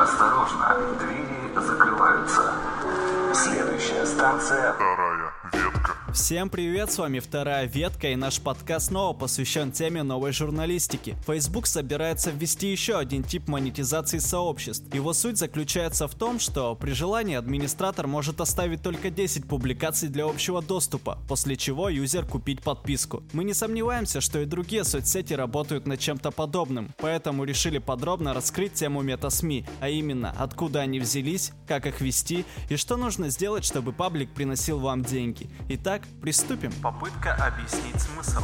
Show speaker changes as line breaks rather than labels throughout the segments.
Осторожно, двери закрываются. Следующая станция...
Всем привет, с вами вторая ветка и наш подкаст снова посвящен теме новой журналистики. Facebook собирается ввести еще один тип монетизации сообществ. Его суть заключается в том, что при желании администратор может оставить только 10 публикаций для общего доступа, после чего юзер купить подписку. Мы не сомневаемся, что и другие соцсети работают над чем-то подобным, поэтому решили подробно раскрыть тему мета-СМИ, а именно откуда они взялись, как их вести и что нужно сделать, чтобы паблик приносил вам деньги. Итак, приступим. Попытка объяснить смысл.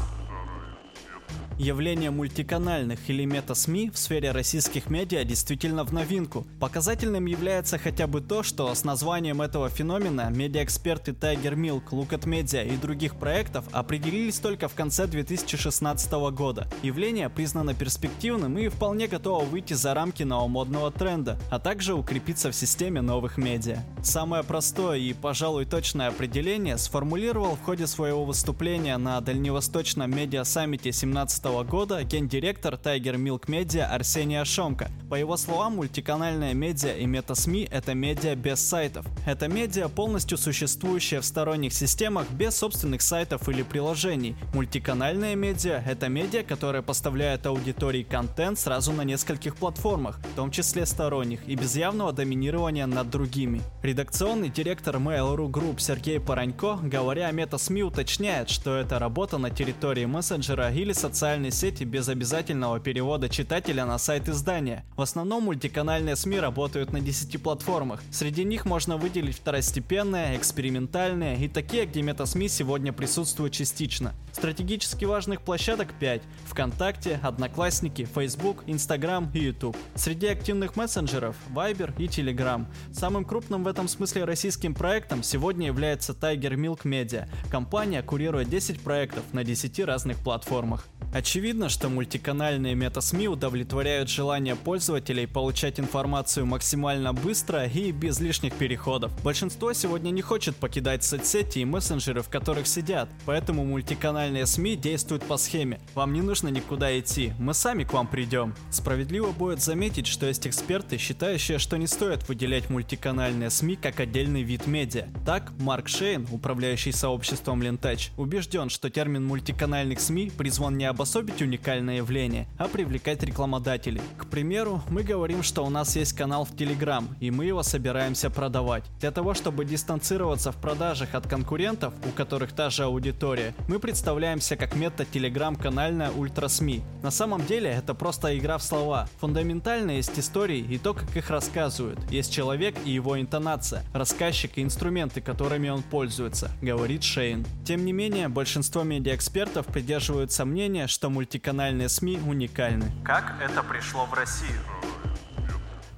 Явление мультиканальных или мета-СМИ в сфере российских медиа действительно в новинку. Показательным является хотя бы то, что с названием этого феномена медиаэксперты Tiger Milk, Look at Media и других проектов определились только в конце 2016 года. Явление признано перспективным и вполне готово выйти за рамки новомодного тренда, а также укрепиться в системе новых медиа. Самое простое и, пожалуй, точное определение сформулировал в ходе своего выступления на Дальневосточном медиа-саммите 17 года гендиректор Tiger Milk Media Арсений Ашомко. По его словам, мультиканальная медиа и мета-СМИ — это медиа без сайтов. Это медиа, полностью существующая в сторонних системах без собственных сайтов или приложений. Мультиканальная медиа — это медиа, которая поставляет аудитории контент сразу на нескольких платформах, в том числе сторонних, и без явного доминирования над другими. Редакционный директор Mail.ru Group Сергей Паранько, говоря о мета-СМИ, уточняет, что это работа на территории мессенджера или социальной сети без обязательного перевода читателя на сайт издания. В основном мультиканальные СМИ работают на 10 платформах. Среди них можно выделить второстепенные, экспериментальные и такие, где мета-СМИ сегодня присутствуют частично. Стратегически важных площадок 5. ВКонтакте, Одноклассники, Facebook, Instagram и YouTube. Среди активных мессенджеров Viber и Telegram. Самым крупным в этом смысле российским проектом сегодня является Tiger Milk Media. Компания курирует 10 проектов на 10 разных платформах. Очевидно, что мультиканальные мета-СМИ удовлетворяют желание пользователей получать информацию максимально быстро и без лишних переходов. Большинство сегодня не хочет покидать соцсети и мессенджеры, в которых сидят, поэтому мультиканальные СМИ действуют по схеме «Вам не нужно никуда идти, мы сами к вам придем». Справедливо будет заметить, что есть эксперты, считающие, что не стоит выделять мультиканальные СМИ как отдельный вид медиа. Так, Марк Шейн, управляющий сообществом Lentech, убежден, что термин мультиканальных СМИ призван не обособить уникальное явление, а привлекать рекламодателей. К примеру, мы говорим, что у нас есть канал в Telegram, и мы его собираемся продавать. Для того, чтобы дистанцироваться в продажах от конкурентов, у которых та же аудитория, мы представляемся как мета-телеграм-канальная ультра-СМИ. На самом деле это просто игра в слова. Фундаментально есть истории и то, как их рассказывают. Есть человек и его интонация, рассказчик и инструменты, которыми он пользуется, говорит Шейн. Тем не менее, большинство медиаэкспертов придерживаются мнения, что мультиканальные СМИ уникальны. Как это пришло в Россию?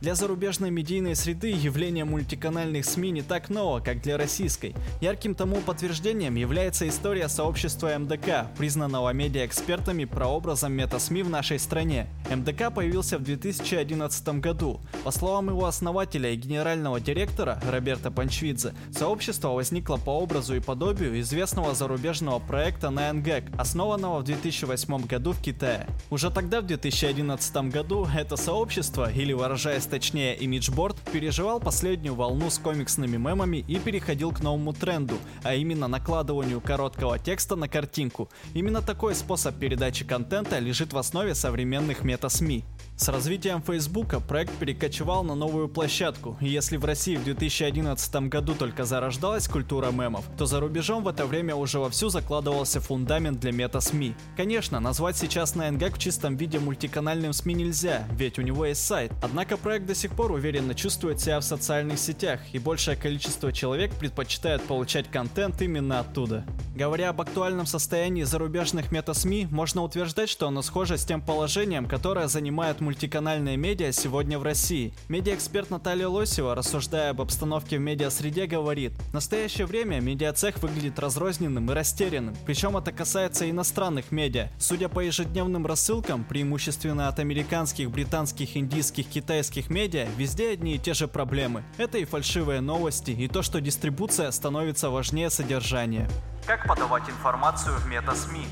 Для зарубежной медийной среды явление мультиканальных СМИ не так ново, как для российской. Ярким тому подтверждением является история сообщества МДК, признанного медиаэкспертами прообразом мета-СМИ в нашей стране. МДК появился в 2011 году. По словам его основателя и генерального директора Роберта Панчвидзе, сообщество возникло по образу и подобию известного зарубежного проекта NineGag, основанного в 2008 году в Китае. Уже тогда, в 2011 году, это сообщество, или выражаясь точнее имиджборд, переживал последнюю волну с комиксными мемами и переходил к новому тренду, а именно накладыванию короткого текста на картинку. Именно такой способ передачи контента лежит в основе современных мета-СМИ. С развитием Фейсбука проект перекочевал на новую площадку, и если в России в 2011 году только зарождалась культура мемов, то за рубежом в это время уже вовсю закладывался фундамент для мета-СМИ. Конечно, назвать сейчас NineGag в чистом виде мультиканальным СМИ нельзя, ведь у него есть сайт, однако проект до сих пор уверенно чувствует себя в социальных сетях, и большее количество человек предпочитает получать контент именно оттуда. Говоря об актуальном состоянии зарубежных мета-СМИ, можно утверждать, что оно схоже с тем положением, которое занимает мультиканальные медиа сегодня в России. Медиаэксперт Наталья Лосева, рассуждая об обстановке в медиасреде, говорит, в настоящее время медиацех выглядит разрозненным и растерянным, причем это касается иностранных медиа. Судя по ежедневным рассылкам, преимущественно от американских, британских, индийских, китайских медиа, везде одни и те же проблемы. Это и фальшивые новости, и то, что дистрибуция становится важнее содержания. Как подавать информацию в мета-СМИ?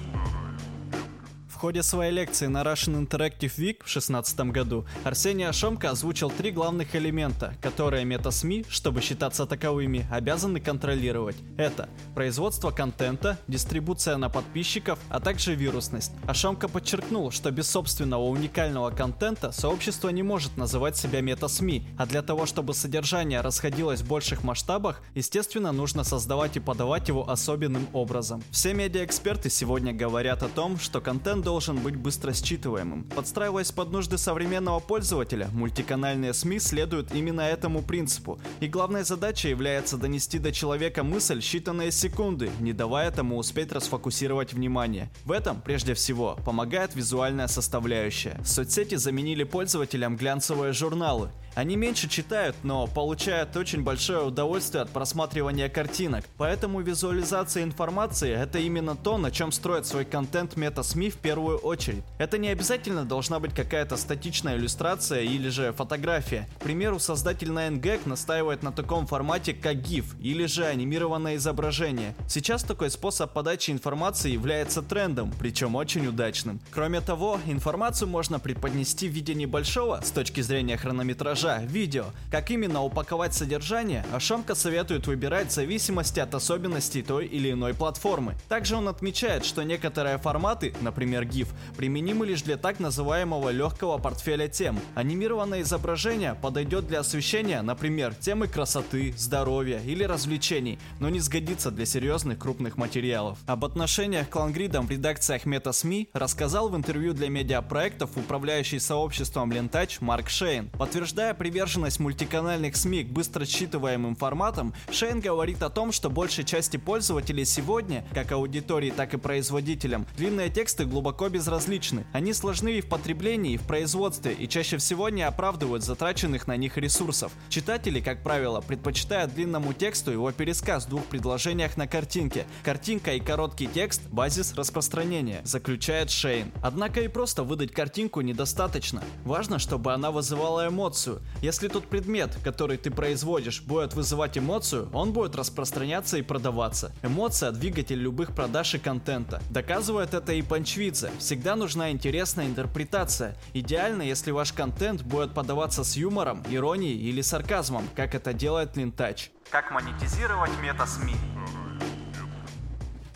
Ходе своей лекции на Russian Interactive Week в 2016 году Арсений Ашомко озвучил три главных элемента, которые мета-СМИ, чтобы считаться таковыми, обязаны контролировать. Это производство контента, дистрибуция на подписчиков, а также вирусность. Ашомко подчеркнул, что без собственного уникального контента сообщество не может называть себя мета-СМИ, а для того, чтобы содержание расходилось в больших масштабах, естественно, нужно создавать и подавать его особенным образом. Все медиаэксперты сегодня говорят о том, что контент должен быть быстро считываемым. Подстраиваясь под нужды современного пользователя, мультиканальные СМИ следуют именно этому принципу. И главной задачей является донести до человека мысль считанные секунды, не давая тому успеть расфокусировать внимание. В этом, прежде всего, помогает визуальная составляющая. Соцсети заменили пользователям глянцевые журналы. Они меньше читают, но получают очень большое удовольствие от просматривания картинок. Поэтому визуализация информации – это именно то, на чем строят свой контент мета-СМИ в первую очередь. Это не обязательно должна быть какая-то статичная иллюстрация или же фотография. К примеру, создатель 9gag настаивает на таком формате, как GIF или же анимированное изображение. Сейчас такой способ подачи информации является трендом, причем очень удачным. Кроме того, информацию можно преподнести в виде небольшого, с точки зрения хронометража, монтажа, видео. Как именно упаковать содержание, Ашамка советует выбирать в зависимости от особенностей той или иной платформы. Также он отмечает, что некоторые форматы, например GIF, применимы лишь для так называемого легкого портфеля тем. Анимированное изображение подойдет для освещения, например, темы красоты, здоровья или развлечений, но не сгодится для серьезных крупных материалов. Об отношениях к лангридам в редакциях мета-СМИ рассказал в интервью для медиапроектов управляющий сообществом Лентач Марк Шейн, подтверждая приверженность мультиканальных СМИ к быстро считываемым форматам, Шейн говорит о том, что большей части пользователей сегодня, как аудитории, так и производителям, длинные тексты глубоко безразличны. Они сложны и в потреблении, и в производстве, и чаще всего не оправдывают затраченных на них ресурсов. Читатели, как правило, предпочитают длинному тексту его пересказ в двух предложениях на картинке. Картинка и короткий текст – базис распространения, заключает Шейн. Однако и просто выдать картинку недостаточно. Важно, чтобы она вызывала эмоцию, если тот предмет, который ты производишь, будет вызывать эмоцию, он будет распространяться и продаваться. Эмоция – двигатель любых продаж и контента. Доказывает это и Панчвидзе. Всегда нужна интересная интерпретация. Идеально, если ваш контент будет подаваться с юмором, иронией или сарказмом, как это делает Линтач.
Как монетизировать мета-СМИ?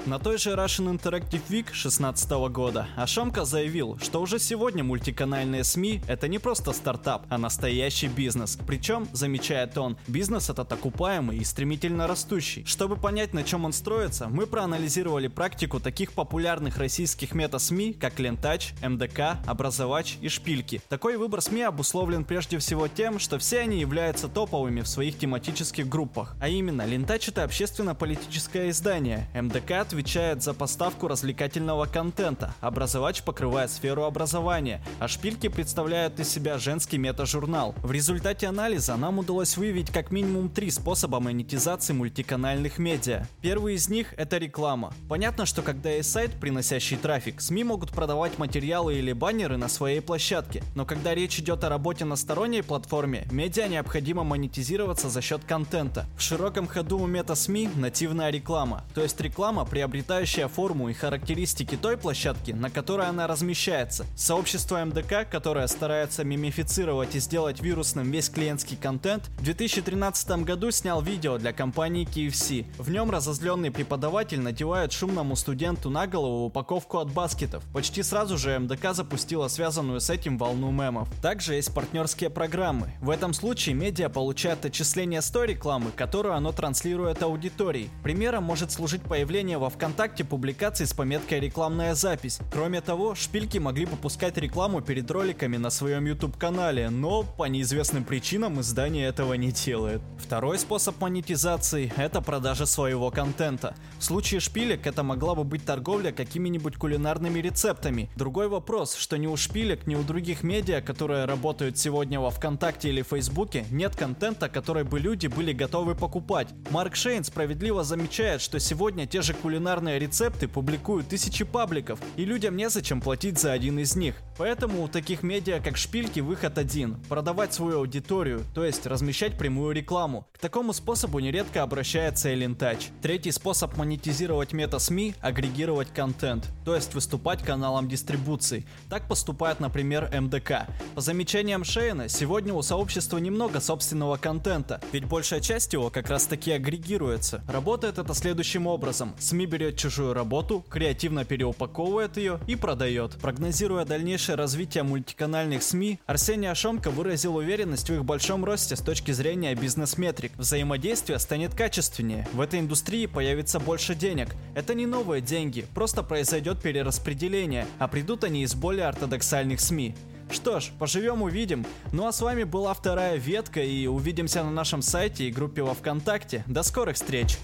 На той же Russian Interactive Week 2016 года Ашамка заявил, что уже сегодня мультиканальные СМИ это не просто стартап, а настоящий бизнес. Причем, замечает он, бизнес этот окупаемый и стремительно растущий. Чтобы понять, на чем он строится, мы проанализировали практику таких популярных российских мета-СМИ, как Лентач, МДК, Образовач и Шпильки. Такой выбор СМИ обусловлен прежде всего тем, что все они являются топовыми в своих тематических группах. А именно, Лентач это общественно-политическое издание, МДК отвечает за поставку развлекательного контента, образовач покрывает сферу образования, а шпильки представляют из себя женский мета-журнал. В результате анализа нам удалось выявить как минимум три способа монетизации мультиканальных медиа. Первый из них это реклама. Понятно, что когда есть сайт, приносящий трафик, СМИ могут продавать материалы или баннеры на своей площадке, но когда речь идет о работе на сторонней платформе, медиа необходимо монетизироваться за счет контента. В широком ходу у мета-СМИ нативная реклама, то есть реклама при приобретающая форму и характеристики той площадки, на которой она размещается. Сообщество МДК, которое старается мимифицировать и сделать вирусным весь клиентский контент, в 2013 году снял видео для компании KFC. В нем разозленный преподаватель надевает шумному студенту на голову упаковку от баскетов. Почти сразу же МДК запустила связанную с этим волну мемов. Также есть партнерские программы. В этом случае медиа получает отчисление с той рекламы, которую оно транслирует аудитории. Примером может служить появление во ВКонтакте публикации с пометкой «Рекламная запись». Кроме того, шпильки могли попускать рекламу перед роликами на своем YouTube-канале, но по неизвестным причинам издание этого не делает. Второй способ монетизации – это продажа своего контента. В случае шпилек это могла бы быть торговля какими-нибудь кулинарными рецептами. Другой вопрос, что ни у шпилек, ни у других медиа, которые работают сегодня во ВКонтакте или Фейсбуке, нет контента, который бы люди были готовы покупать. Марк Шейн справедливо замечает, что сегодня те же кулинарные кулинарные рецепты публикуют тысячи пабликов, и людям незачем платить за один из них. Поэтому у таких медиа, как Шпильки, выход один – продавать свою аудиторию, то есть размещать прямую рекламу. К такому способу нередко обращается Touch. Третий способ монетизировать мета-СМИ – агрегировать контент, то есть выступать каналом дистрибуции. Так поступает, например, МДК. По замечаниям Шейна, сегодня у сообщества немного собственного контента, ведь большая часть его как раз таки агрегируется. Работает это следующим образом. СМИ берет чужую работу, креативно переупаковывает ее и продает. Прогнозируя дальнейшее развитие мультиканальных СМИ, Арсений Ашонко выразил уверенность в их большом росте с точки зрения бизнес-метрик. Взаимодействие станет качественнее, в этой индустрии появится больше денег. Это не новые деньги, просто произойдет перераспределение, а придут они из более ортодоксальных СМИ. Что ж, поживем увидим. Ну а с вами была вторая ветка и увидимся на нашем сайте и группе во Вконтакте. До скорых встреч!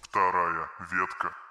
Вторая ветка.